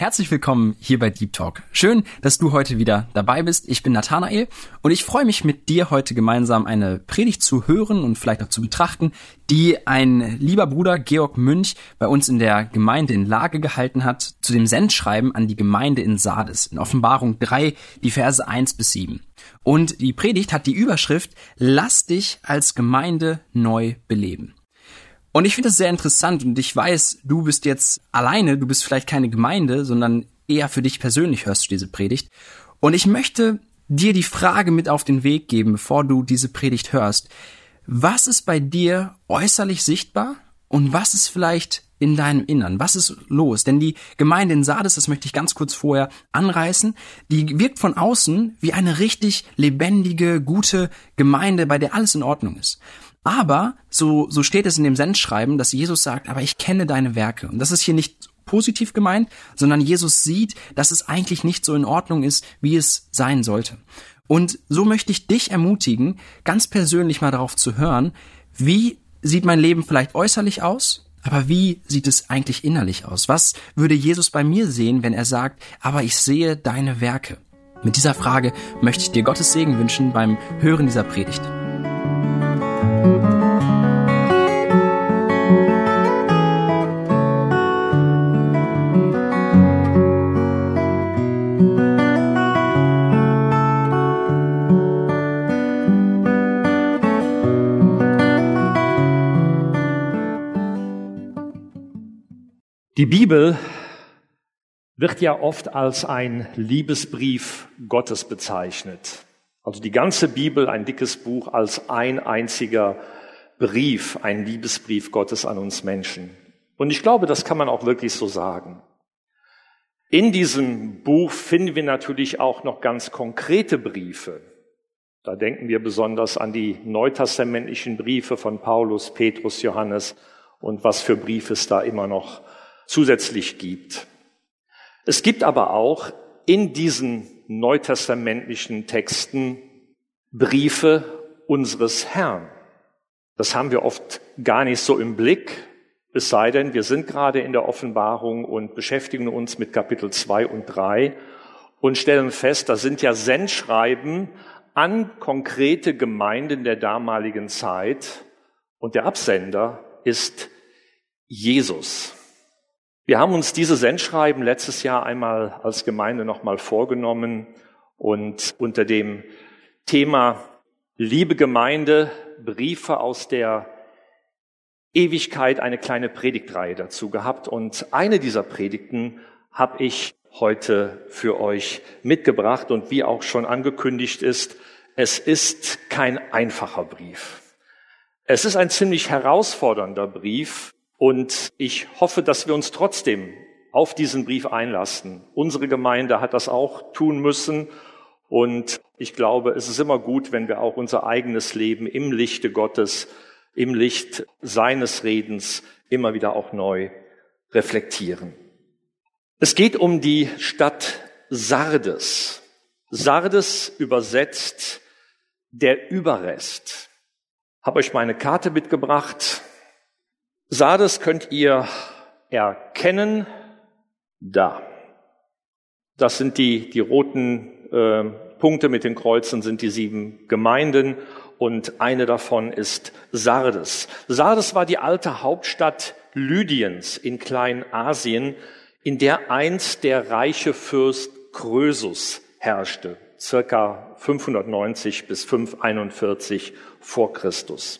Herzlich willkommen hier bei Deep Talk. Schön, dass du heute wieder dabei bist. Ich bin Nathanael und ich freue mich mit dir heute gemeinsam eine Predigt zu hören und vielleicht auch zu betrachten, die ein lieber Bruder Georg Münch bei uns in der Gemeinde in Lage gehalten hat zu dem Sendschreiben an die Gemeinde in Sardes in Offenbarung 3, die Verse 1 bis 7. Und die Predigt hat die Überschrift Lass dich als Gemeinde neu beleben. Und ich finde das sehr interessant und ich weiß, du bist jetzt alleine, du bist vielleicht keine Gemeinde, sondern eher für dich persönlich hörst du diese Predigt. Und ich möchte dir die Frage mit auf den Weg geben, bevor du diese Predigt hörst. Was ist bei dir äußerlich sichtbar und was ist vielleicht in deinem Innern? Was ist los? Denn die Gemeinde in Sardes, das möchte ich ganz kurz vorher anreißen, die wirkt von außen wie eine richtig lebendige, gute Gemeinde, bei der alles in Ordnung ist. Aber so, so steht es in dem Sendschreiben, dass Jesus sagt, aber ich kenne deine Werke. Und das ist hier nicht positiv gemeint, sondern Jesus sieht, dass es eigentlich nicht so in Ordnung ist, wie es sein sollte. Und so möchte ich dich ermutigen, ganz persönlich mal darauf zu hören, wie sieht mein Leben vielleicht äußerlich aus, aber wie sieht es eigentlich innerlich aus? Was würde Jesus bei mir sehen, wenn er sagt, aber ich sehe deine Werke? Mit dieser Frage möchte ich dir Gottes Segen wünschen beim Hören dieser Predigt. Die Bibel wird ja oft als ein Liebesbrief Gottes bezeichnet. Also die ganze Bibel, ein dickes Buch, als ein einziger Brief, ein Liebesbrief Gottes an uns Menschen. Und ich glaube, das kann man auch wirklich so sagen. In diesem Buch finden wir natürlich auch noch ganz konkrete Briefe. Da denken wir besonders an die neutestamentlichen Briefe von Paulus, Petrus, Johannes und was für Briefe es da immer noch zusätzlich gibt. Es gibt aber auch in diesen neutestamentlichen Texten Briefe unseres Herrn. Das haben wir oft gar nicht so im Blick, es sei denn, wir sind gerade in der Offenbarung und beschäftigen uns mit Kapitel 2 und 3 und stellen fest, da sind ja Sendschreiben an konkrete Gemeinden der damaligen Zeit und der Absender ist Jesus. Wir haben uns diese Sendschreiben letztes Jahr einmal als Gemeinde nochmal vorgenommen und unter dem Thema Liebe Gemeinde, Briefe aus der Ewigkeit eine kleine Predigtreihe dazu gehabt. Und eine dieser Predigten habe ich heute für euch mitgebracht. Und wie auch schon angekündigt ist, es ist kein einfacher Brief. Es ist ein ziemlich herausfordernder Brief, und ich hoffe, dass wir uns trotzdem auf diesen Brief einlassen. Unsere Gemeinde hat das auch tun müssen. Und ich glaube, es ist immer gut, wenn wir auch unser eigenes Leben im Lichte Gottes, im Licht seines Redens immer wieder auch neu reflektieren. Es geht um die Stadt Sardes. Sardes übersetzt der Überrest. Habe euch meine Karte mitgebracht. Sardes könnt ihr erkennen da. Das sind die, die roten äh, Punkte mit den Kreuzen, sind die sieben Gemeinden und eine davon ist Sardes. Sardes war die alte Hauptstadt Lydiens in Kleinasien, in der einst der reiche Fürst Krösus herrschte, circa 590 bis 541 vor Christus.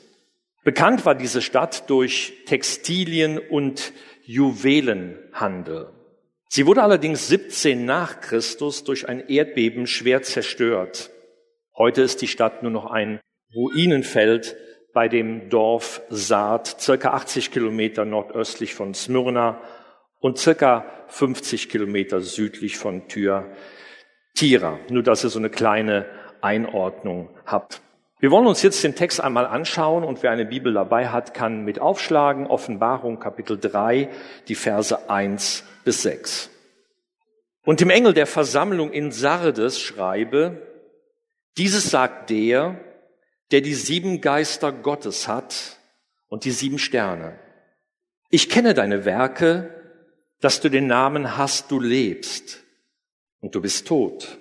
Bekannt war diese Stadt durch Textilien und Juwelenhandel. Sie wurde allerdings 17 nach Christus durch ein Erdbeben schwer zerstört. Heute ist die Stadt nur noch ein Ruinenfeld bei dem Dorf Saat, circa 80 Kilometer nordöstlich von Smyrna und circa 50 Kilometer südlich von Thyatira. Nur, dass ihr so eine kleine Einordnung habt. Wir wollen uns jetzt den Text einmal anschauen und wer eine Bibel dabei hat, kann mit aufschlagen. Offenbarung Kapitel 3, die Verse 1 bis 6. Und dem Engel der Versammlung in Sardes schreibe, dieses sagt der, der die sieben Geister Gottes hat und die sieben Sterne. Ich kenne deine Werke, dass du den Namen hast, du lebst und du bist tot.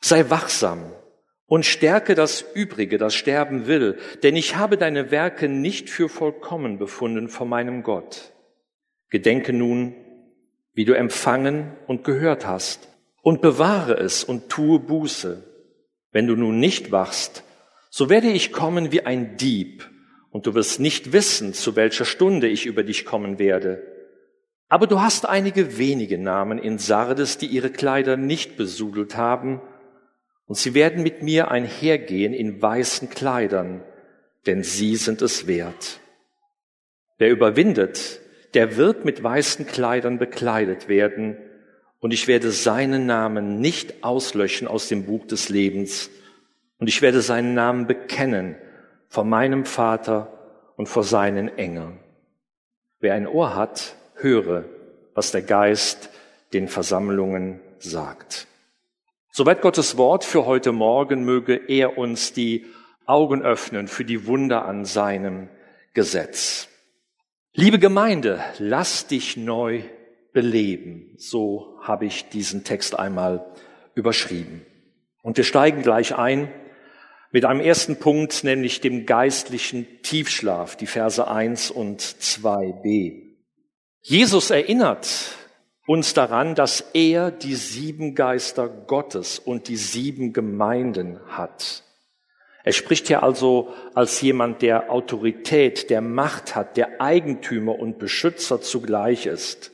Sei wachsam und stärke das Übrige, das sterben will, denn ich habe deine Werke nicht für vollkommen befunden vor meinem Gott. Gedenke nun, wie du empfangen und gehört hast, und bewahre es und tue Buße. Wenn du nun nicht wachst, so werde ich kommen wie ein Dieb, und du wirst nicht wissen, zu welcher Stunde ich über dich kommen werde. Aber du hast einige wenige Namen in Sardes, die ihre Kleider nicht besudelt haben, und sie werden mit mir einhergehen in weißen Kleidern, denn sie sind es wert. Wer überwindet, der wird mit weißen Kleidern bekleidet werden, und ich werde seinen Namen nicht auslöschen aus dem Buch des Lebens, und ich werde seinen Namen bekennen vor meinem Vater und vor seinen Engeln. Wer ein Ohr hat, höre, was der Geist den Versammlungen sagt. Soweit Gottes Wort für heute Morgen möge er uns die Augen öffnen für die Wunder an seinem Gesetz. Liebe Gemeinde, lass dich neu beleben. So habe ich diesen Text einmal überschrieben. Und wir steigen gleich ein mit einem ersten Punkt, nämlich dem geistlichen Tiefschlaf, die Verse 1 und 2b. Jesus erinnert uns daran, dass er die sieben Geister Gottes und die sieben Gemeinden hat. Er spricht hier also als jemand, der Autorität, der Macht hat, der Eigentümer und Beschützer zugleich ist.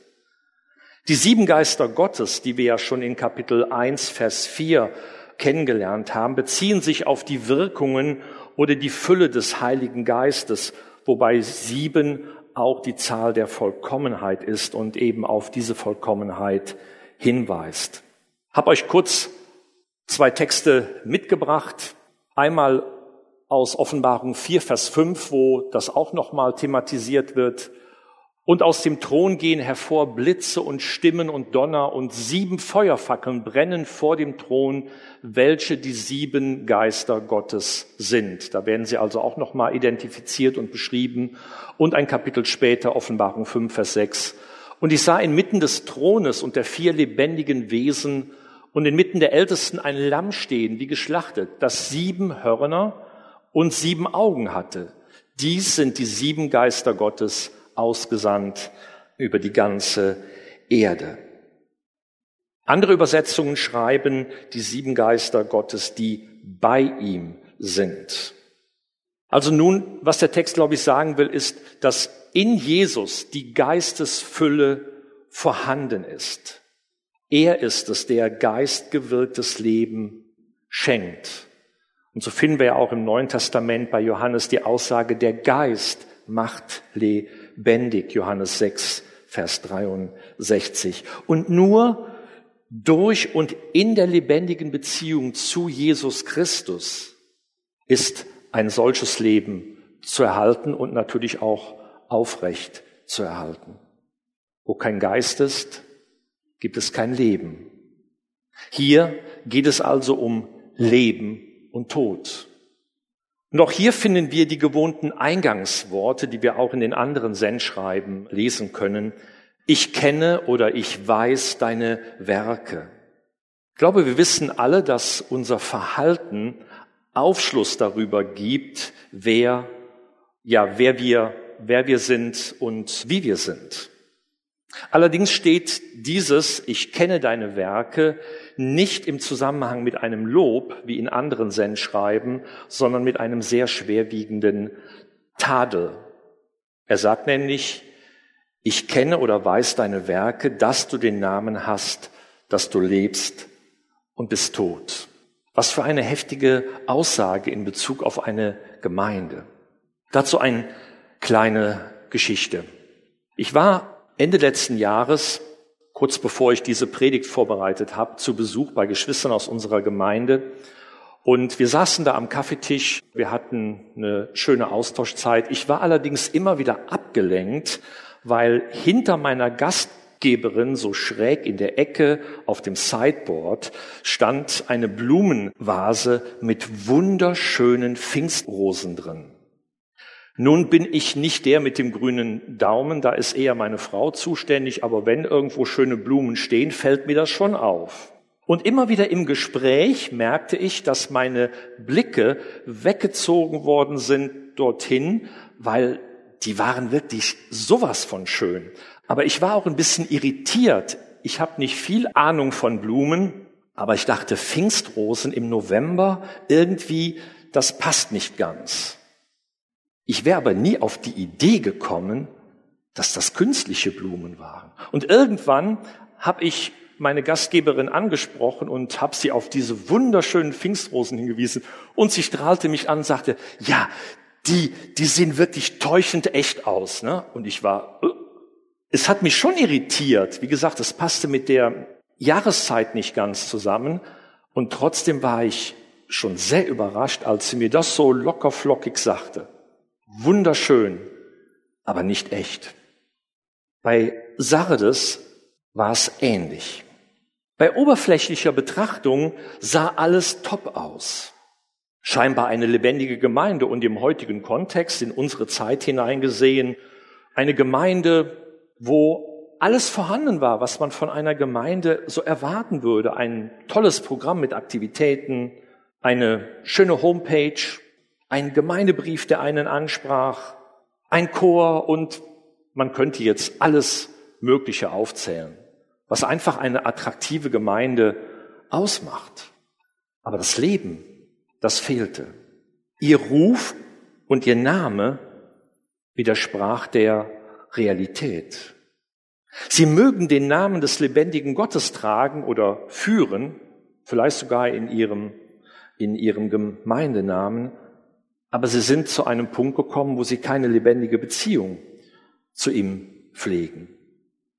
Die sieben Geister Gottes, die wir ja schon in Kapitel 1, Vers 4 kennengelernt haben, beziehen sich auf die Wirkungen oder die Fülle des Heiligen Geistes, wobei sieben auch die Zahl der Vollkommenheit ist und eben auf diese Vollkommenheit hinweist. Hab euch kurz zwei Texte mitgebracht. Einmal aus Offenbarung 4, Vers 5, wo das auch nochmal thematisiert wird. Und aus dem Thron gehen hervor Blitze und Stimmen und Donner und sieben Feuerfackeln brennen vor dem Thron, welche die sieben Geister Gottes sind. Da werden sie also auch nochmal identifiziert und beschrieben. Und ein Kapitel später, Offenbarung 5, Vers 6. Und ich sah inmitten des Thrones und der vier lebendigen Wesen und inmitten der Ältesten ein Lamm stehen, wie geschlachtet, das sieben Hörner und sieben Augen hatte. Dies sind die sieben Geister Gottes, ausgesandt über die ganze Erde. Andere Übersetzungen schreiben die sieben Geister Gottes, die bei ihm sind. Also nun, was der Text, glaube ich, sagen will, ist, dass in Jesus die Geistesfülle vorhanden ist. Er ist es, der geistgewirktes Leben schenkt. Und so finden wir ja auch im Neuen Testament bei Johannes die Aussage, der Geist macht lebendig lebendig, Johannes 6, Vers 63. Und nur durch und in der lebendigen Beziehung zu Jesus Christus ist ein solches Leben zu erhalten und natürlich auch aufrecht zu erhalten. Wo kein Geist ist, gibt es kein Leben. Hier geht es also um Leben und Tod. Und auch hier finden wir die gewohnten Eingangsworte, die wir auch in den anderen Sendschreiben lesen können. Ich kenne oder ich weiß deine Werke. Ich glaube, wir wissen alle, dass unser Verhalten Aufschluss darüber gibt, wer, ja, wer wir, wer wir sind und wie wir sind. Allerdings steht dieses, ich kenne deine Werke, nicht im Zusammenhang mit einem Lob, wie in anderen Sendschreiben, sondern mit einem sehr schwerwiegenden Tadel. Er sagt nämlich, ich kenne oder weiß deine Werke, dass du den Namen hast, dass du lebst und bist tot. Was für eine heftige Aussage in Bezug auf eine Gemeinde. Dazu eine kleine Geschichte. Ich war Ende letzten Jahres kurz bevor ich diese Predigt vorbereitet habe, zu Besuch bei Geschwistern aus unserer Gemeinde. Und wir saßen da am Kaffeetisch, wir hatten eine schöne Austauschzeit. Ich war allerdings immer wieder abgelenkt, weil hinter meiner Gastgeberin so schräg in der Ecke auf dem Sideboard stand eine Blumenvase mit wunderschönen Pfingstrosen drin. Nun bin ich nicht der mit dem grünen Daumen, da ist eher meine Frau zuständig, aber wenn irgendwo schöne Blumen stehen, fällt mir das schon auf. Und immer wieder im Gespräch merkte ich, dass meine Blicke weggezogen worden sind dorthin, weil die waren wirklich sowas von schön. Aber ich war auch ein bisschen irritiert. Ich habe nicht viel Ahnung von Blumen, aber ich dachte, Pfingstrosen im November, irgendwie, das passt nicht ganz. Ich wäre aber nie auf die Idee gekommen, dass das künstliche Blumen waren. Und irgendwann habe ich meine Gastgeberin angesprochen und habe sie auf diese wunderschönen Pfingstrosen hingewiesen. Und sie strahlte mich an und sagte, ja, die, die sehen wirklich täuschend echt aus. Ne? Und ich war, äh, es hat mich schon irritiert. Wie gesagt, es passte mit der Jahreszeit nicht ganz zusammen. Und trotzdem war ich schon sehr überrascht, als sie mir das so lockerflockig sagte. Wunderschön, aber nicht echt. Bei Sardes war es ähnlich. Bei oberflächlicher Betrachtung sah alles top aus. Scheinbar eine lebendige Gemeinde und im heutigen Kontext in unsere Zeit hineingesehen, eine Gemeinde, wo alles vorhanden war, was man von einer Gemeinde so erwarten würde. Ein tolles Programm mit Aktivitäten, eine schöne Homepage, ein Gemeindebrief, der einen ansprach, ein Chor und man könnte jetzt alles Mögliche aufzählen, was einfach eine attraktive Gemeinde ausmacht. Aber das Leben, das fehlte. Ihr Ruf und ihr Name widersprach der Realität. Sie mögen den Namen des lebendigen Gottes tragen oder führen, vielleicht sogar in ihrem, in ihrem Gemeindenamen, aber sie sind zu einem Punkt gekommen, wo sie keine lebendige Beziehung zu ihm pflegen.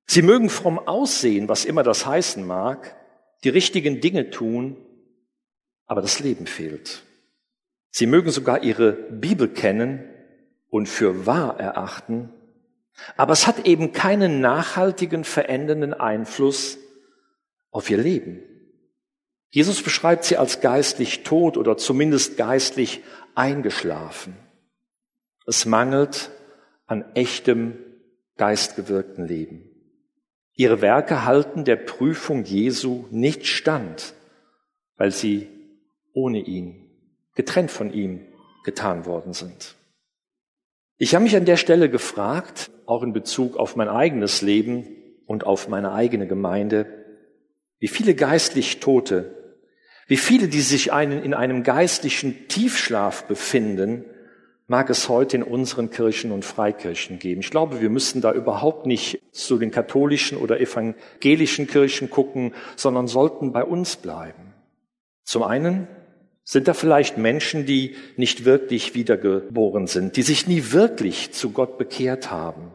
Sie mögen fromm aussehen, was immer das heißen mag, die richtigen Dinge tun, aber das Leben fehlt. Sie mögen sogar ihre Bibel kennen und für wahr erachten, aber es hat eben keinen nachhaltigen, verändernden Einfluss auf ihr Leben. Jesus beschreibt sie als geistlich tot oder zumindest geistlich eingeschlafen. Es mangelt an echtem geistgewirkten Leben. Ihre Werke halten der Prüfung Jesu nicht stand, weil sie ohne ihn, getrennt von ihm, getan worden sind. Ich habe mich an der Stelle gefragt, auch in Bezug auf mein eigenes Leben und auf meine eigene Gemeinde, wie viele geistlich Tote wie viele, die sich einen, in einem geistlichen Tiefschlaf befinden, mag es heute in unseren Kirchen und Freikirchen geben. Ich glaube, wir müssen da überhaupt nicht zu den katholischen oder evangelischen Kirchen gucken, sondern sollten bei uns bleiben. Zum einen sind da vielleicht Menschen, die nicht wirklich wiedergeboren sind, die sich nie wirklich zu Gott bekehrt haben,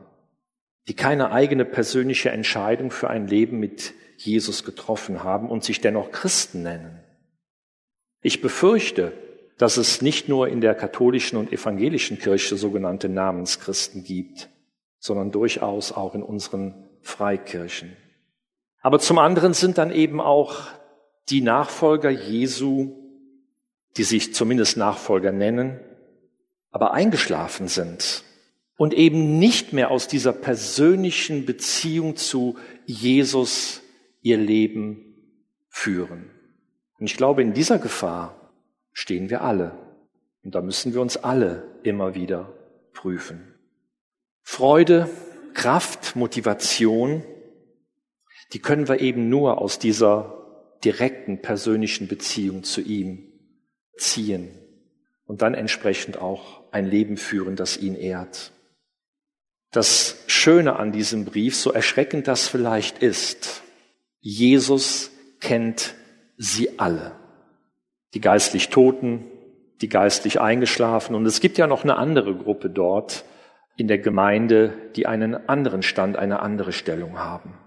die keine eigene persönliche Entscheidung für ein Leben mit Jesus getroffen haben und sich dennoch Christen nennen. Ich befürchte, dass es nicht nur in der katholischen und evangelischen Kirche sogenannte Namenschristen gibt, sondern durchaus auch in unseren Freikirchen. Aber zum anderen sind dann eben auch die Nachfolger Jesu, die sich zumindest Nachfolger nennen, aber eingeschlafen sind und eben nicht mehr aus dieser persönlichen Beziehung zu Jesus ihr Leben führen. Und ich glaube, in dieser Gefahr stehen wir alle. Und da müssen wir uns alle immer wieder prüfen. Freude, Kraft, Motivation, die können wir eben nur aus dieser direkten persönlichen Beziehung zu ihm ziehen und dann entsprechend auch ein Leben führen, das ihn ehrt. Das Schöne an diesem Brief, so erschreckend das vielleicht ist, Jesus kennt sie alle. Die geistlich Toten, die geistlich Eingeschlafen. Und es gibt ja noch eine andere Gruppe dort in der Gemeinde, die einen anderen Stand, eine andere Stellung haben.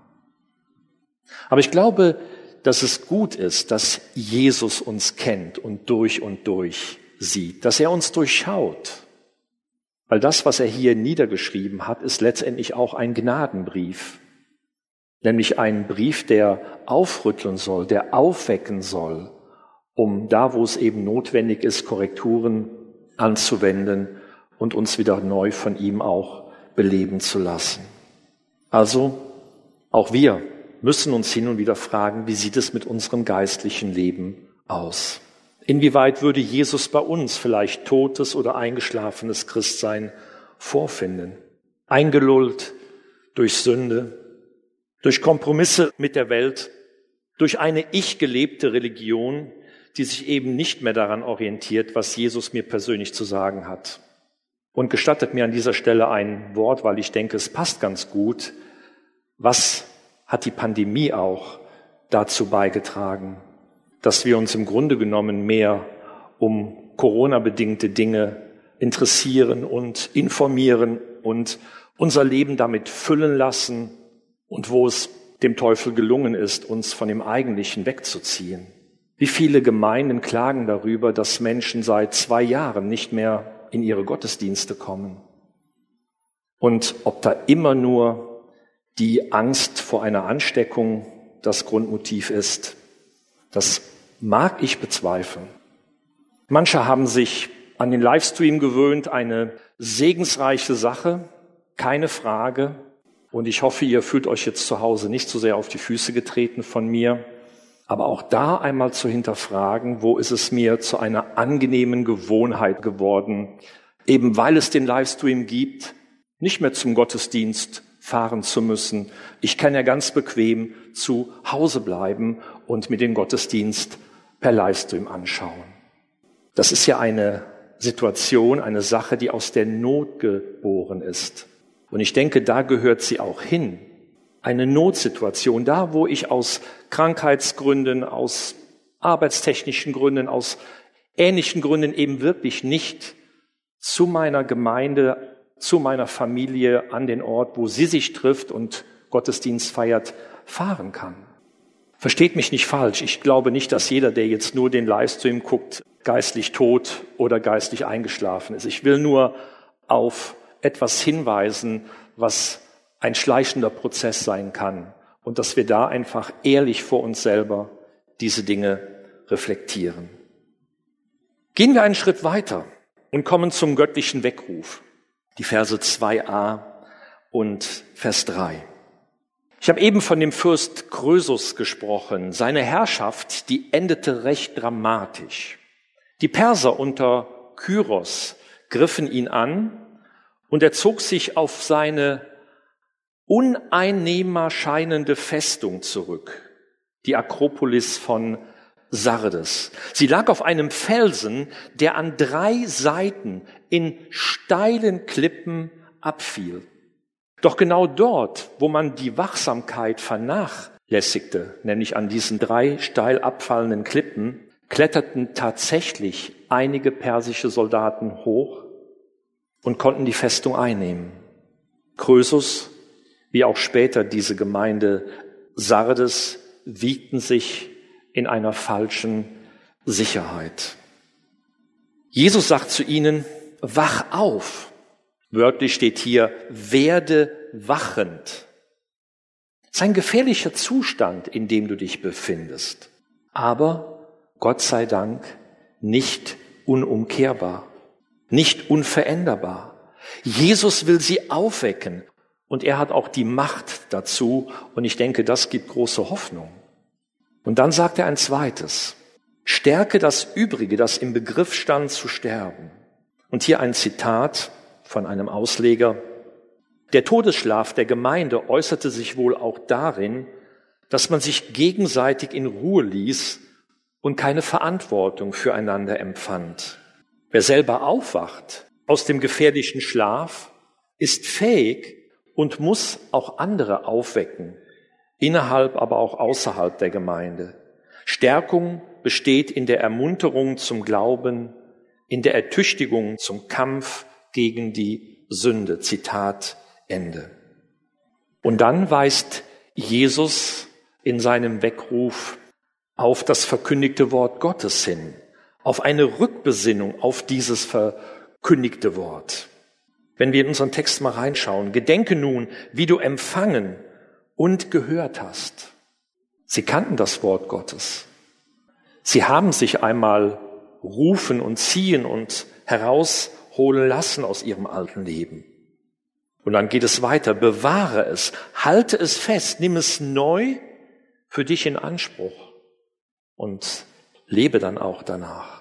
Aber ich glaube, dass es gut ist, dass Jesus uns kennt und durch und durch sieht, dass er uns durchschaut. Weil das, was er hier niedergeschrieben hat, ist letztendlich auch ein Gnadenbrief, nämlich ein Brief, der aufrütteln soll, der aufwecken soll, um da, wo es eben notwendig ist, Korrekturen anzuwenden und uns wieder neu von ihm auch beleben zu lassen. Also, auch wir müssen uns hin und wieder fragen, wie sieht es mit unserem geistlichen Leben aus? Inwieweit würde Jesus bei uns vielleicht totes oder eingeschlafenes Christsein vorfinden? Eingelullt durch Sünde, durch Kompromisse mit der Welt, durch eine ich gelebte Religion, die sich eben nicht mehr daran orientiert, was Jesus mir persönlich zu sagen hat. Und gestattet mir an dieser Stelle ein Wort, weil ich denke, es passt ganz gut. Was hat die Pandemie auch dazu beigetragen, dass wir uns im Grunde genommen mehr um Corona-bedingte Dinge interessieren und informieren und unser Leben damit füllen lassen und wo es dem Teufel gelungen ist, uns von dem Eigentlichen wegzuziehen. Wie viele Gemeinden klagen darüber, dass Menschen seit zwei Jahren nicht mehr in ihre Gottesdienste kommen? Und ob da immer nur die Angst vor einer Ansteckung das Grundmotiv ist. Das mag ich bezweifeln. Manche haben sich an den Livestream gewöhnt, eine segensreiche Sache, keine Frage. Und ich hoffe, ihr fühlt euch jetzt zu Hause nicht so sehr auf die Füße getreten von mir. Aber auch da einmal zu hinterfragen, wo ist es mir zu einer angenehmen Gewohnheit geworden, eben weil es den Livestream gibt, nicht mehr zum Gottesdienst fahren zu müssen. Ich kann ja ganz bequem zu Hause bleiben und mir den Gottesdienst per Livestream anschauen. Das ist ja eine Situation, eine Sache, die aus der Not geboren ist. Und ich denke, da gehört sie auch hin. Eine Notsituation, da wo ich aus Krankheitsgründen, aus arbeitstechnischen Gründen, aus ähnlichen Gründen eben wirklich nicht zu meiner Gemeinde zu meiner Familie an den Ort, wo sie sich trifft und Gottesdienst feiert, fahren kann. Versteht mich nicht falsch. Ich glaube nicht, dass jeder, der jetzt nur den Livestream guckt, geistlich tot oder geistlich eingeschlafen ist. Ich will nur auf etwas hinweisen, was ein schleichender Prozess sein kann und dass wir da einfach ehrlich vor uns selber diese Dinge reflektieren. Gehen wir einen Schritt weiter und kommen zum göttlichen Weckruf die Verse 2a und Vers 3. Ich habe eben von dem Fürst Krösus gesprochen. Seine Herrschaft, die endete recht dramatisch. Die Perser unter Kyros griffen ihn an und er zog sich auf seine uneinnehmbar scheinende Festung zurück, die Akropolis von Sardes. Sie lag auf einem Felsen, der an drei Seiten in steilen Klippen abfiel. Doch genau dort, wo man die Wachsamkeit vernachlässigte, nämlich an diesen drei steil abfallenden Klippen, kletterten tatsächlich einige persische Soldaten hoch und konnten die Festung einnehmen. Krösus, wie auch später diese Gemeinde Sardes, wiegten sich in einer falschen Sicherheit. Jesus sagt zu ihnen, wach auf. Wörtlich steht hier, werde wachend. Es ist ein gefährlicher Zustand, in dem du dich befindest. Aber Gott sei Dank nicht unumkehrbar, nicht unveränderbar. Jesus will sie aufwecken und er hat auch die Macht dazu und ich denke, das gibt große Hoffnung. Und dann sagt er ein zweites. Stärke das Übrige, das im Begriff stand zu sterben. Und hier ein Zitat von einem Ausleger. Der Todesschlaf der Gemeinde äußerte sich wohl auch darin, dass man sich gegenseitig in Ruhe ließ und keine Verantwortung füreinander empfand. Wer selber aufwacht aus dem gefährlichen Schlaf, ist fähig und muss auch andere aufwecken, innerhalb, aber auch außerhalb der Gemeinde. Stärkung besteht in der Ermunterung zum Glauben, in der Ertüchtigung zum Kampf gegen die Sünde. Zitat Ende. Und dann weist Jesus in seinem Weckruf auf das verkündigte Wort Gottes hin, auf eine Rückbesinnung auf dieses verkündigte Wort. Wenn wir in unseren Text mal reinschauen, gedenke nun, wie du empfangen und gehört hast. Sie kannten das Wort Gottes. Sie haben sich einmal rufen und ziehen und herausholen lassen aus ihrem alten Leben. Und dann geht es weiter. Bewahre es, halte es fest, nimm es neu für dich in Anspruch und lebe dann auch danach.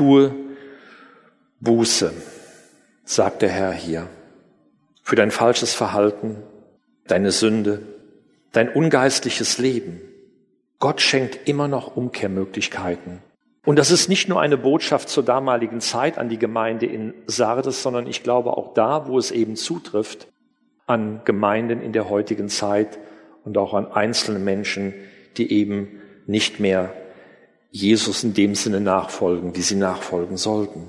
Tue Buße, sagt der Herr hier, für dein falsches Verhalten, deine Sünde, dein ungeistliches Leben. Gott schenkt immer noch Umkehrmöglichkeiten. Und das ist nicht nur eine Botschaft zur damaligen Zeit an die Gemeinde in Sardes, sondern ich glaube auch da, wo es eben zutrifft, an Gemeinden in der heutigen Zeit und auch an einzelne Menschen, die eben nicht mehr Jesus in dem Sinne nachfolgen, wie sie nachfolgen sollten.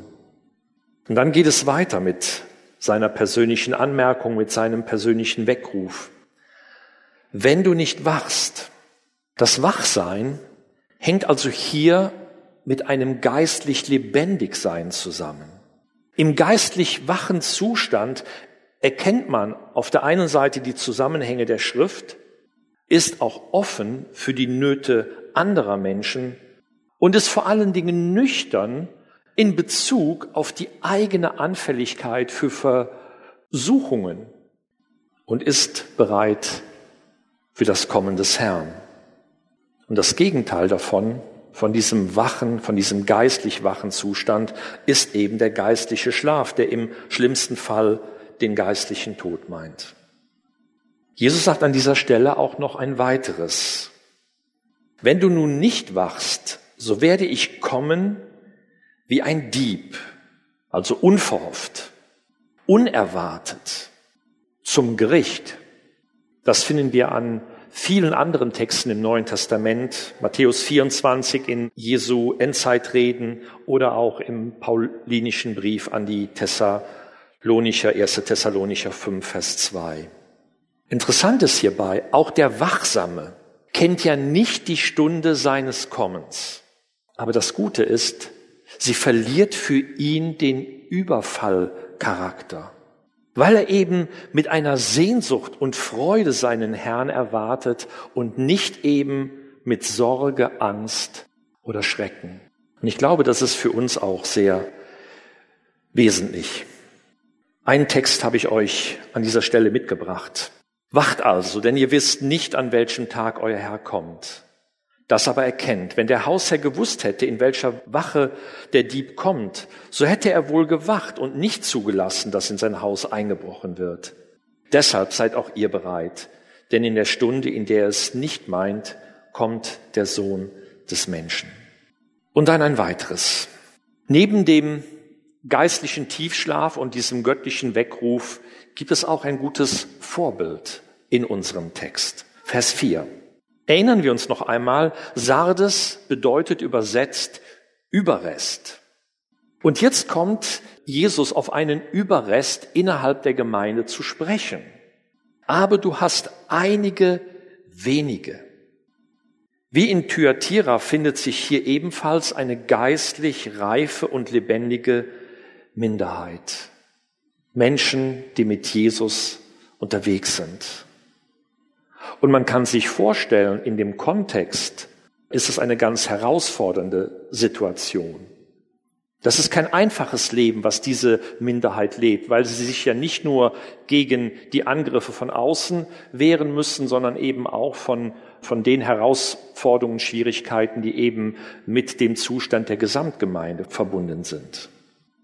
Und dann geht es weiter mit seiner persönlichen Anmerkung, mit seinem persönlichen Weckruf. Wenn du nicht wachst, das Wachsein hängt also hier mit einem geistlich lebendig Sein zusammen. Im geistlich wachen Zustand erkennt man auf der einen Seite die Zusammenhänge der Schrift, ist auch offen für die Nöte anderer Menschen und ist vor allen Dingen nüchtern in Bezug auf die eigene Anfälligkeit für Versuchungen und ist bereit für das Kommen des Herrn. Und das Gegenteil davon von diesem wachen, von diesem geistlich wachen Zustand ist eben der geistliche Schlaf, der im schlimmsten Fall den geistlichen Tod meint. Jesus sagt an dieser Stelle auch noch ein weiteres. Wenn du nun nicht wachst, so werde ich kommen wie ein Dieb, also unverhofft, unerwartet, zum Gericht. Das finden wir an vielen anderen Texten im Neuen Testament, Matthäus 24 in Jesu Endzeitreden oder auch im paulinischen Brief an die Thessalonicher, 1. Thessalonicher 5, Vers 2. Interessant ist hierbei, auch der Wachsame kennt ja nicht die Stunde seines Kommens. Aber das Gute ist, sie verliert für ihn den Überfallcharakter weil er eben mit einer Sehnsucht und Freude seinen Herrn erwartet und nicht eben mit Sorge, Angst oder Schrecken. Und ich glaube, das ist für uns auch sehr wesentlich. Einen Text habe ich euch an dieser Stelle mitgebracht. Wacht also, denn ihr wisst nicht, an welchem Tag euer Herr kommt das aber erkennt. Wenn der Hausherr gewusst hätte, in welcher Wache der Dieb kommt, so hätte er wohl gewacht und nicht zugelassen, dass in sein Haus eingebrochen wird. Deshalb seid auch ihr bereit, denn in der Stunde, in der er es nicht meint, kommt der Sohn des Menschen. Und dann ein weiteres. Neben dem geistlichen Tiefschlaf und diesem göttlichen Weckruf gibt es auch ein gutes Vorbild in unserem Text. Vers 4. Erinnern wir uns noch einmal, Sardes bedeutet übersetzt Überrest. Und jetzt kommt Jesus auf einen Überrest innerhalb der Gemeinde zu sprechen. Aber du hast einige wenige. Wie in Thyatira findet sich hier ebenfalls eine geistlich reife und lebendige Minderheit. Menschen, die mit Jesus unterwegs sind. Und man kann sich vorstellen, in dem Kontext ist es eine ganz herausfordernde Situation. Das ist kein einfaches Leben, was diese Minderheit lebt, weil sie sich ja nicht nur gegen die Angriffe von außen wehren müssen, sondern eben auch von, von den Herausforderungen, Schwierigkeiten, die eben mit dem Zustand der Gesamtgemeinde verbunden sind.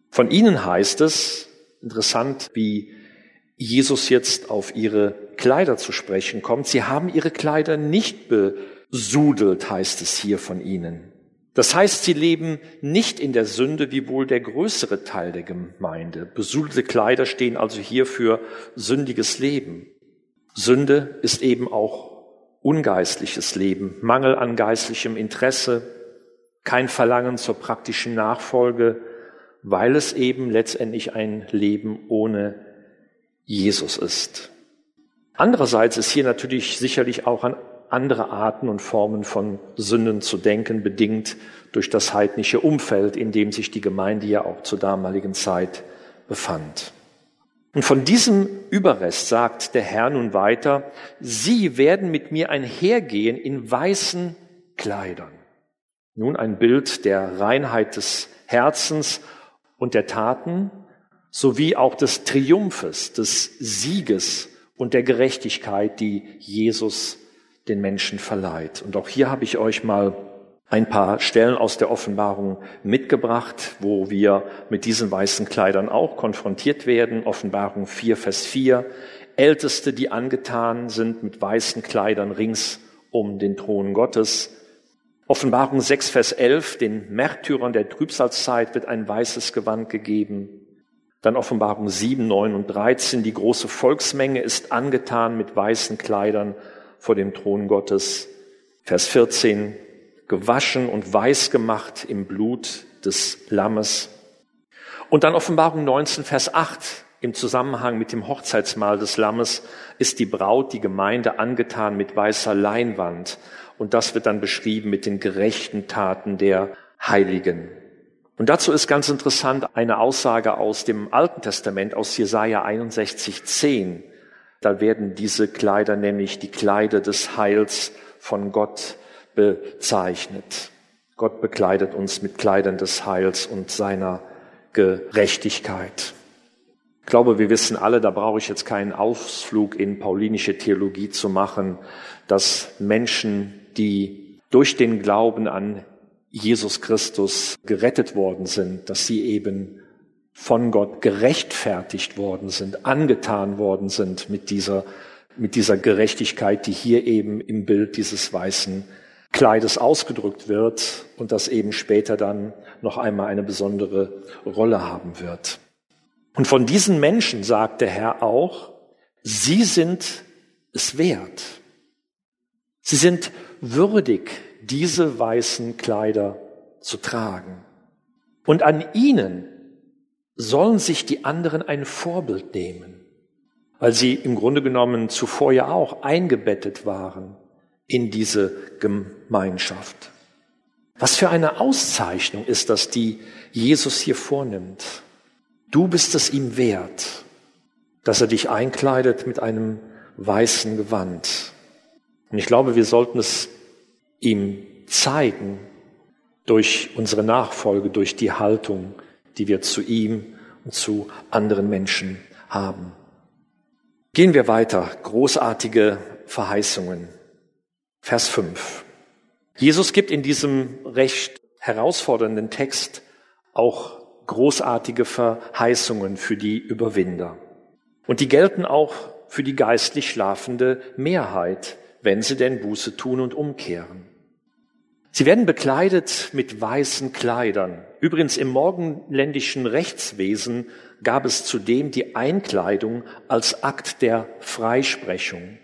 Von ihnen heißt es, interessant, wie Jesus jetzt auf ihre Kleider zu sprechen kommt. Sie haben ihre Kleider nicht besudelt, heißt es hier von ihnen. Das heißt, sie leben nicht in der Sünde wie wohl der größere Teil der Gemeinde. Besudelte Kleider stehen also hier für sündiges Leben. Sünde ist eben auch ungeistliches Leben, Mangel an geistlichem Interesse, kein Verlangen zur praktischen Nachfolge, weil es eben letztendlich ein Leben ohne Jesus ist. Andererseits ist hier natürlich sicherlich auch ein andere Arten und Formen von Sünden zu denken, bedingt durch das heidnische Umfeld, in dem sich die Gemeinde ja auch zur damaligen Zeit befand. Und von diesem Überrest sagt der Herr nun weiter, Sie werden mit mir einhergehen in weißen Kleidern. Nun ein Bild der Reinheit des Herzens und der Taten, sowie auch des Triumphes, des Sieges und der Gerechtigkeit, die Jesus den Menschen verleiht. Und auch hier habe ich euch mal ein paar Stellen aus der Offenbarung mitgebracht, wo wir mit diesen weißen Kleidern auch konfrontiert werden. Offenbarung 4, Vers 4. Älteste, die angetan sind mit weißen Kleidern rings um den Thron Gottes. Offenbarung 6, Vers 11. Den Märtyrern der Trübsalzeit wird ein weißes Gewand gegeben. Dann Offenbarung 7, 9 und 13. Die große Volksmenge ist angetan mit weißen Kleidern vor dem Thron Gottes. Vers 14 gewaschen und weiß gemacht im Blut des Lammes. Und dann Offenbarung 19, Vers 8. Im Zusammenhang mit dem Hochzeitsmahl des Lammes ist die Braut, die Gemeinde angetan mit weißer Leinwand. Und das wird dann beschrieben mit den gerechten Taten der Heiligen. Und dazu ist ganz interessant eine Aussage aus dem Alten Testament, aus Jesaja 61, 10. Da werden diese Kleider nämlich die Kleider des Heils von Gott bezeichnet. Gott bekleidet uns mit Kleidern des Heils und seiner Gerechtigkeit. Ich glaube, wir wissen alle, da brauche ich jetzt keinen Ausflug in paulinische Theologie zu machen, dass Menschen, die durch den Glauben an Jesus Christus gerettet worden sind, dass sie eben von Gott gerechtfertigt worden sind, angetan worden sind mit dieser, mit dieser Gerechtigkeit, die hier eben im Bild dieses weißen Kleides ausgedrückt wird und das eben später dann noch einmal eine besondere Rolle haben wird. Und von diesen Menschen sagt der Herr auch, sie sind es wert. Sie sind würdig, diese weißen Kleider zu tragen. Und an ihnen sollen sich die anderen ein Vorbild nehmen, weil sie im Grunde genommen zuvor ja auch eingebettet waren in diese Gemeinschaft. Was für eine Auszeichnung ist das, die Jesus hier vornimmt. Du bist es ihm wert, dass er dich einkleidet mit einem weißen Gewand. Und ich glaube, wir sollten es ihm zeigen durch unsere Nachfolge, durch die Haltung, die wir zu ihm und zu anderen Menschen haben. Gehen wir weiter. Großartige Verheißungen. Vers 5. Jesus gibt in diesem recht herausfordernden Text auch großartige Verheißungen für die Überwinder. Und die gelten auch für die geistlich schlafende Mehrheit, wenn sie denn Buße tun und umkehren. Sie werden bekleidet mit weißen Kleidern. Übrigens im morgenländischen Rechtswesen gab es zudem die Einkleidung als Akt der Freisprechung.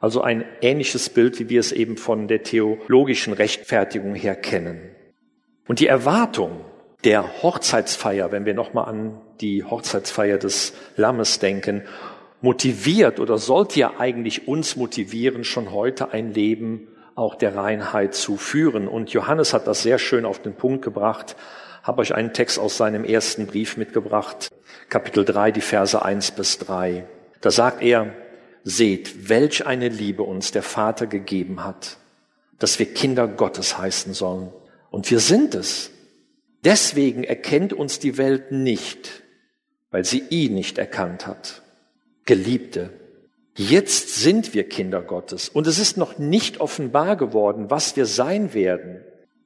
Also ein ähnliches Bild, wie wir es eben von der theologischen Rechtfertigung her kennen. Und die Erwartung der Hochzeitsfeier, wenn wir nochmal an die Hochzeitsfeier des Lammes denken, motiviert oder sollte ja eigentlich uns motivieren, schon heute ein Leben auch der Reinheit zu führen. Und Johannes hat das sehr schön auf den Punkt gebracht. Habe euch einen Text aus seinem ersten Brief mitgebracht, Kapitel 3, die Verse 1 bis 3. Da sagt er, Seht, welch eine Liebe uns der Vater gegeben hat, dass wir Kinder Gottes heißen sollen. Und wir sind es. Deswegen erkennt uns die Welt nicht, weil sie ihn nicht erkannt hat. Geliebte, jetzt sind wir Kinder Gottes und es ist noch nicht offenbar geworden, was wir sein werden.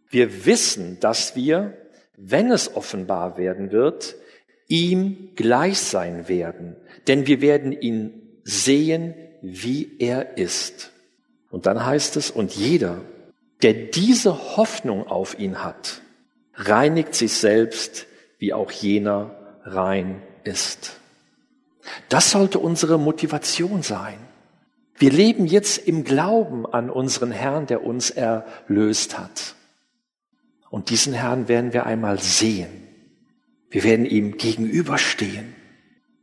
Wir wissen, dass wir, wenn es offenbar werden wird, ihm gleich sein werden, denn wir werden ihn sehen, wie er ist. Und dann heißt es, und jeder, der diese Hoffnung auf ihn hat, reinigt sich selbst, wie auch jener rein ist. Das sollte unsere Motivation sein. Wir leben jetzt im Glauben an unseren Herrn, der uns erlöst hat. Und diesen Herrn werden wir einmal sehen. Wir werden ihm gegenüberstehen.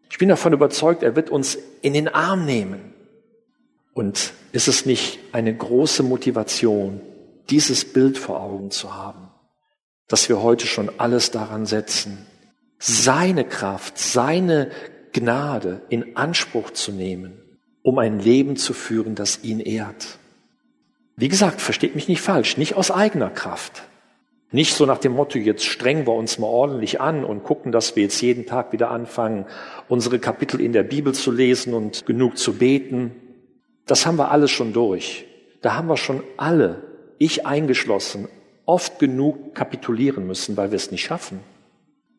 Ich bin davon überzeugt, er wird uns in den Arm nehmen Und ist es nicht eine große Motivation, dieses Bild vor Augen zu haben, dass wir heute schon alles daran setzen, seine Kraft, seine Gnade in Anspruch zu nehmen, um ein Leben zu führen, das ihn ehrt. Wie gesagt, versteht mich nicht falsch, nicht aus eigener Kraft. Nicht so nach dem Motto, jetzt strengen wir uns mal ordentlich an und gucken, dass wir jetzt jeden Tag wieder anfangen, unsere Kapitel in der Bibel zu lesen und genug zu beten. Das haben wir alles schon durch. Da haben wir schon alle, ich eingeschlossen, oft genug kapitulieren müssen, weil wir es nicht schaffen.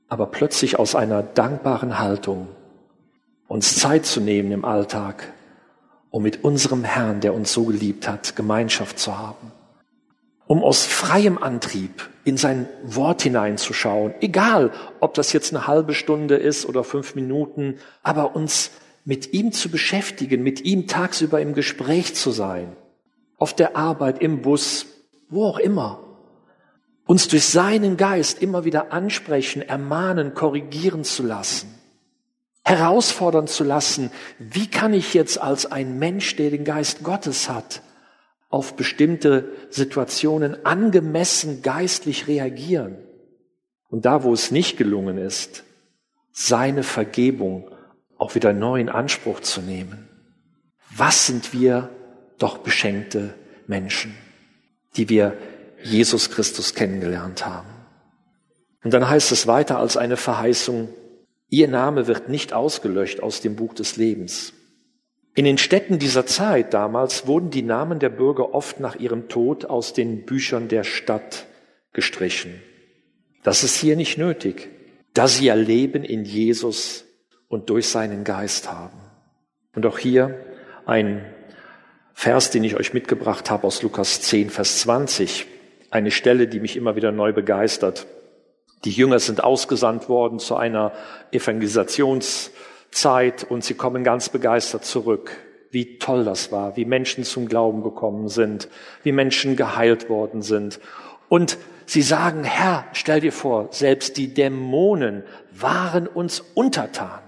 Aber plötzlich aus einer dankbaren Haltung uns Zeit zu nehmen im Alltag, um mit unserem Herrn, der uns so geliebt hat, Gemeinschaft zu haben. Um aus freiem Antrieb in sein Wort hineinzuschauen, egal ob das jetzt eine halbe Stunde ist oder fünf Minuten, aber uns mit ihm zu beschäftigen, mit ihm tagsüber im Gespräch zu sein, auf der Arbeit, im Bus, wo auch immer, uns durch seinen Geist immer wieder ansprechen, ermahnen, korrigieren zu lassen, herausfordern zu lassen, wie kann ich jetzt als ein Mensch, der den Geist Gottes hat, auf bestimmte Situationen angemessen geistlich reagieren. Und da, wo es nicht gelungen ist, seine Vergebung auch wieder neu in Anspruch zu nehmen. Was sind wir doch beschenkte Menschen, die wir Jesus Christus kennengelernt haben. Und dann heißt es weiter als eine Verheißung, Ihr Name wird nicht ausgelöscht aus dem Buch des Lebens. In den Städten dieser Zeit damals wurden die Namen der Bürger oft nach ihrem Tod aus den Büchern der Stadt gestrichen. Das ist hier nicht nötig, da sie ja Leben in Jesus und durch seinen Geist haben. Und auch hier ein Vers, den ich euch mitgebracht habe aus Lukas 10, Vers 20. Eine Stelle, die mich immer wieder neu begeistert. Die Jünger sind ausgesandt worden zu einer Evangelisations- Zeit und sie kommen ganz begeistert zurück. Wie toll das war, wie Menschen zum Glauben gekommen sind, wie Menschen geheilt worden sind. Und sie sagen, Herr, stell dir vor, selbst die Dämonen waren uns untertan.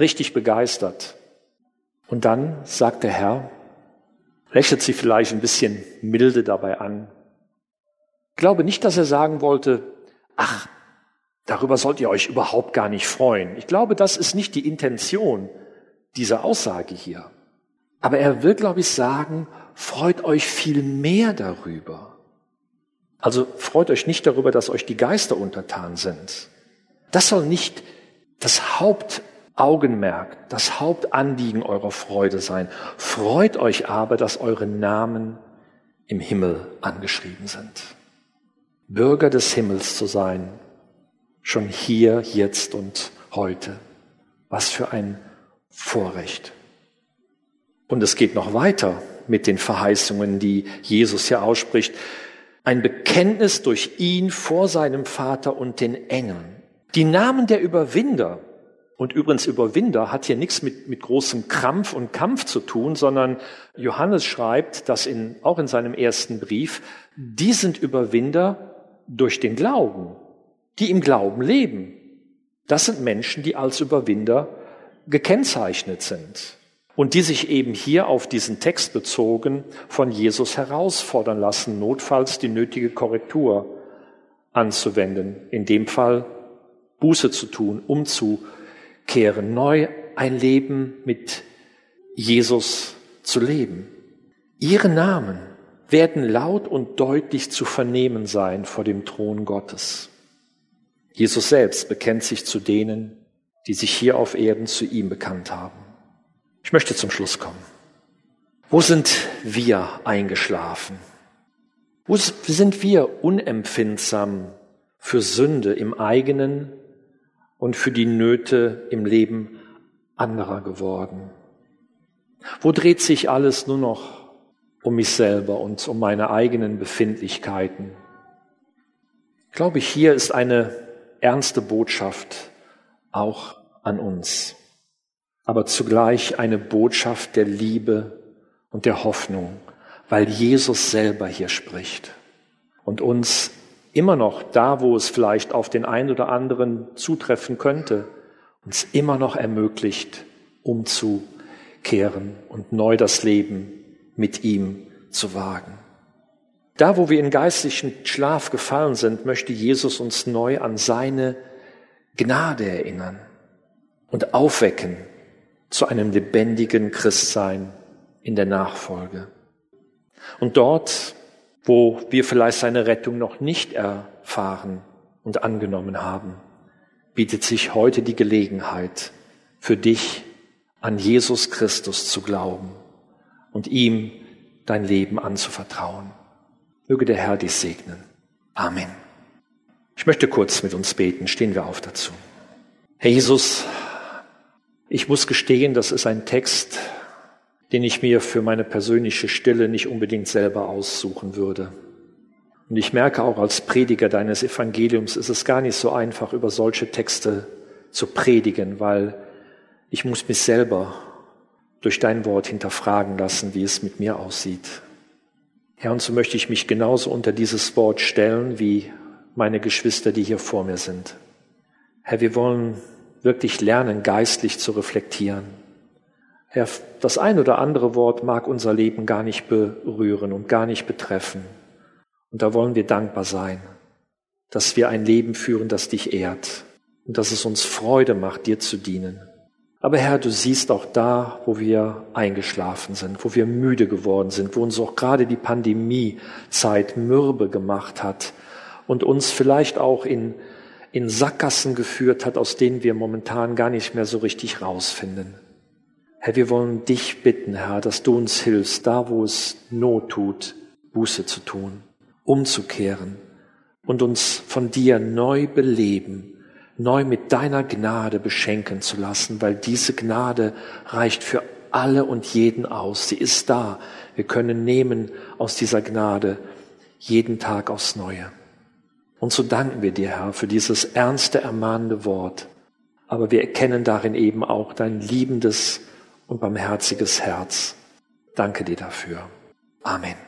Richtig begeistert. Und dann sagt der Herr, lächelt sie vielleicht ein bisschen milde dabei an. Ich glaube nicht, dass er sagen wollte, ach, Darüber sollt ihr euch überhaupt gar nicht freuen. Ich glaube, das ist nicht die Intention dieser Aussage hier. Aber er will, glaube ich, sagen, freut euch viel mehr darüber. Also freut euch nicht darüber, dass euch die Geister untertan sind. Das soll nicht das Hauptaugenmerk, das Hauptanliegen eurer Freude sein. Freut euch aber, dass eure Namen im Himmel angeschrieben sind. Bürger des Himmels zu sein, schon hier, jetzt und heute. Was für ein Vorrecht. Und es geht noch weiter mit den Verheißungen, die Jesus hier ausspricht. Ein Bekenntnis durch ihn vor seinem Vater und den Engeln. Die Namen der Überwinder, und übrigens Überwinder hat hier nichts mit, mit großem Krampf und Kampf zu tun, sondern Johannes schreibt das in, auch in seinem ersten Brief, die sind Überwinder durch den Glauben die im Glauben leben. Das sind Menschen, die als Überwinder gekennzeichnet sind und die sich eben hier auf diesen Text bezogen von Jesus herausfordern lassen, notfalls die nötige Korrektur anzuwenden, in dem Fall Buße zu tun, umzukehren, neu ein Leben mit Jesus zu leben. Ihre Namen werden laut und deutlich zu vernehmen sein vor dem Thron Gottes. Jesus selbst bekennt sich zu denen, die sich hier auf Erden zu ihm bekannt haben. Ich möchte zum Schluss kommen. Wo sind wir eingeschlafen? Wo sind wir unempfindsam für Sünde im eigenen und für die Nöte im Leben anderer geworden? Wo dreht sich alles nur noch um mich selber und um meine eigenen Befindlichkeiten? Ich glaube, hier ist eine ernste Botschaft auch an uns, aber zugleich eine Botschaft der Liebe und der Hoffnung, weil Jesus selber hier spricht und uns immer noch da, wo es vielleicht auf den einen oder anderen zutreffen könnte, uns immer noch ermöglicht, umzukehren und neu das Leben mit ihm zu wagen. Da, wo wir in geistlichen Schlaf gefallen sind, möchte Jesus uns neu an seine Gnade erinnern und aufwecken zu einem lebendigen Christsein in der Nachfolge. Und dort, wo wir vielleicht seine Rettung noch nicht erfahren und angenommen haben, bietet sich heute die Gelegenheit für dich, an Jesus Christus zu glauben und ihm dein Leben anzuvertrauen. Möge der Herr dich segnen. Amen. Ich möchte kurz mit uns beten. Stehen wir auf dazu. Herr Jesus, ich muss gestehen, das ist ein Text, den ich mir für meine persönliche Stille nicht unbedingt selber aussuchen würde. Und ich merke auch als Prediger deines Evangeliums ist es gar nicht so einfach, über solche Texte zu predigen, weil ich muss mich selber durch dein Wort hinterfragen lassen, wie es mit mir aussieht. Herr, und so möchte ich mich genauso unter dieses Wort stellen wie meine Geschwister, die hier vor mir sind. Herr, wir wollen wirklich lernen, geistlich zu reflektieren. Herr, das ein oder andere Wort mag unser Leben gar nicht berühren und gar nicht betreffen. Und da wollen wir dankbar sein, dass wir ein Leben führen, das dich ehrt und dass es uns Freude macht, dir zu dienen. Aber Herr, du siehst auch da, wo wir eingeschlafen sind, wo wir müde geworden sind, wo uns auch gerade die Pandemiezeit mürbe gemacht hat und uns vielleicht auch in, in Sackgassen geführt hat, aus denen wir momentan gar nicht mehr so richtig rausfinden. Herr, wir wollen dich bitten, Herr, dass du uns hilfst, da wo es Not tut, Buße zu tun, umzukehren und uns von dir neu beleben neu mit deiner Gnade beschenken zu lassen, weil diese Gnade reicht für alle und jeden aus. Sie ist da. Wir können nehmen aus dieser Gnade jeden Tag aufs Neue. Und so danken wir dir, Herr, für dieses ernste, ermahnende Wort. Aber wir erkennen darin eben auch dein liebendes und barmherziges Herz. Danke dir dafür. Amen.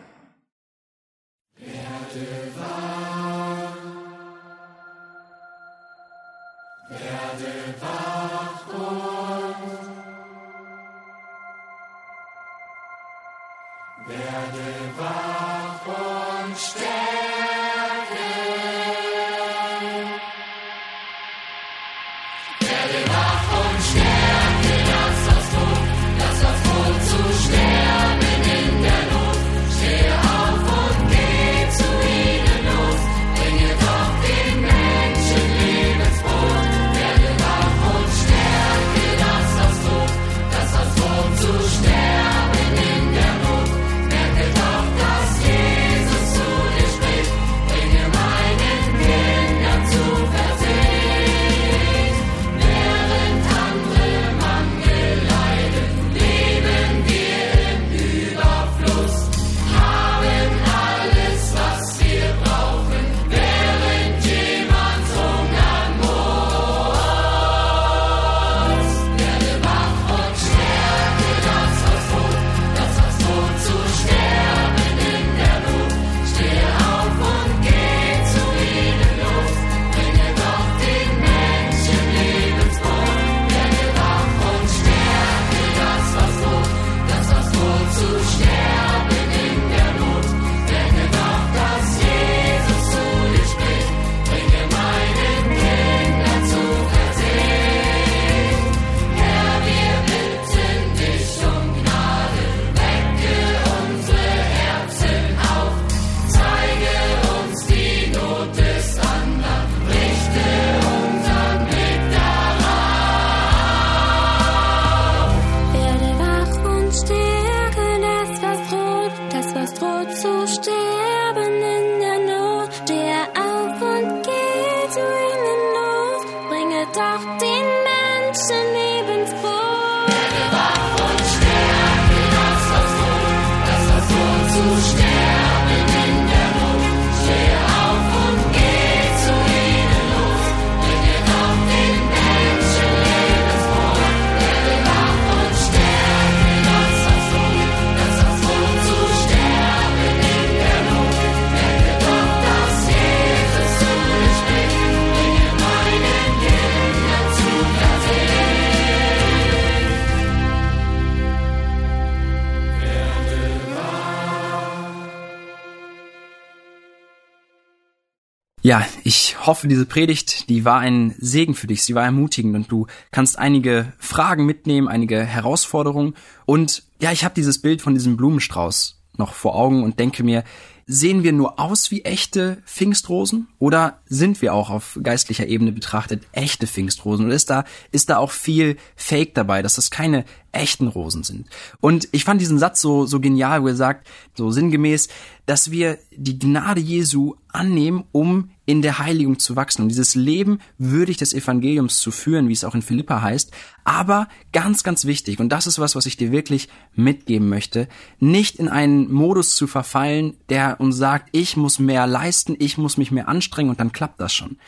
Ja, ich hoffe, diese Predigt, die war ein Segen für dich, sie war ermutigend und du kannst einige Fragen mitnehmen, einige Herausforderungen. Und ja, ich habe dieses Bild von diesem Blumenstrauß noch vor Augen und denke mir, sehen wir nur aus wie echte Pfingstrosen oder sind wir auch auf geistlicher Ebene betrachtet echte Pfingstrosen? Und ist da, ist da auch viel Fake dabei, dass das keine echten Rosen sind? Und ich fand diesen Satz so, so genial, wo er sagt, so sinngemäß, dass wir die Gnade Jesu annehmen, um in der Heiligung zu wachsen, um dieses Leben würdig des Evangeliums zu führen, wie es auch in Philippa heißt. Aber ganz, ganz wichtig, und das ist was, was ich dir wirklich mitgeben möchte, nicht in einen Modus zu verfallen, der uns sagt, ich muss mehr leisten, ich muss mich mehr anstrengen und dann klappt das schon.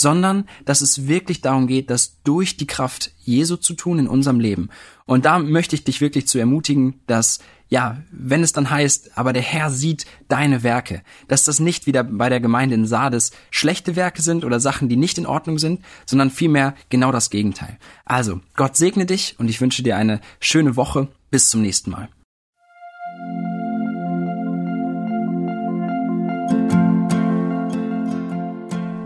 Sondern, dass es wirklich darum geht, das durch die Kraft Jesu zu tun in unserem Leben. Und da möchte ich dich wirklich zu ermutigen, dass ja, wenn es dann heißt, aber der Herr sieht deine Werke, dass das nicht wieder bei der Gemeinde in Sardes schlechte Werke sind oder Sachen, die nicht in Ordnung sind, sondern vielmehr genau das Gegenteil. Also, Gott segne dich und ich wünsche dir eine schöne Woche. Bis zum nächsten Mal.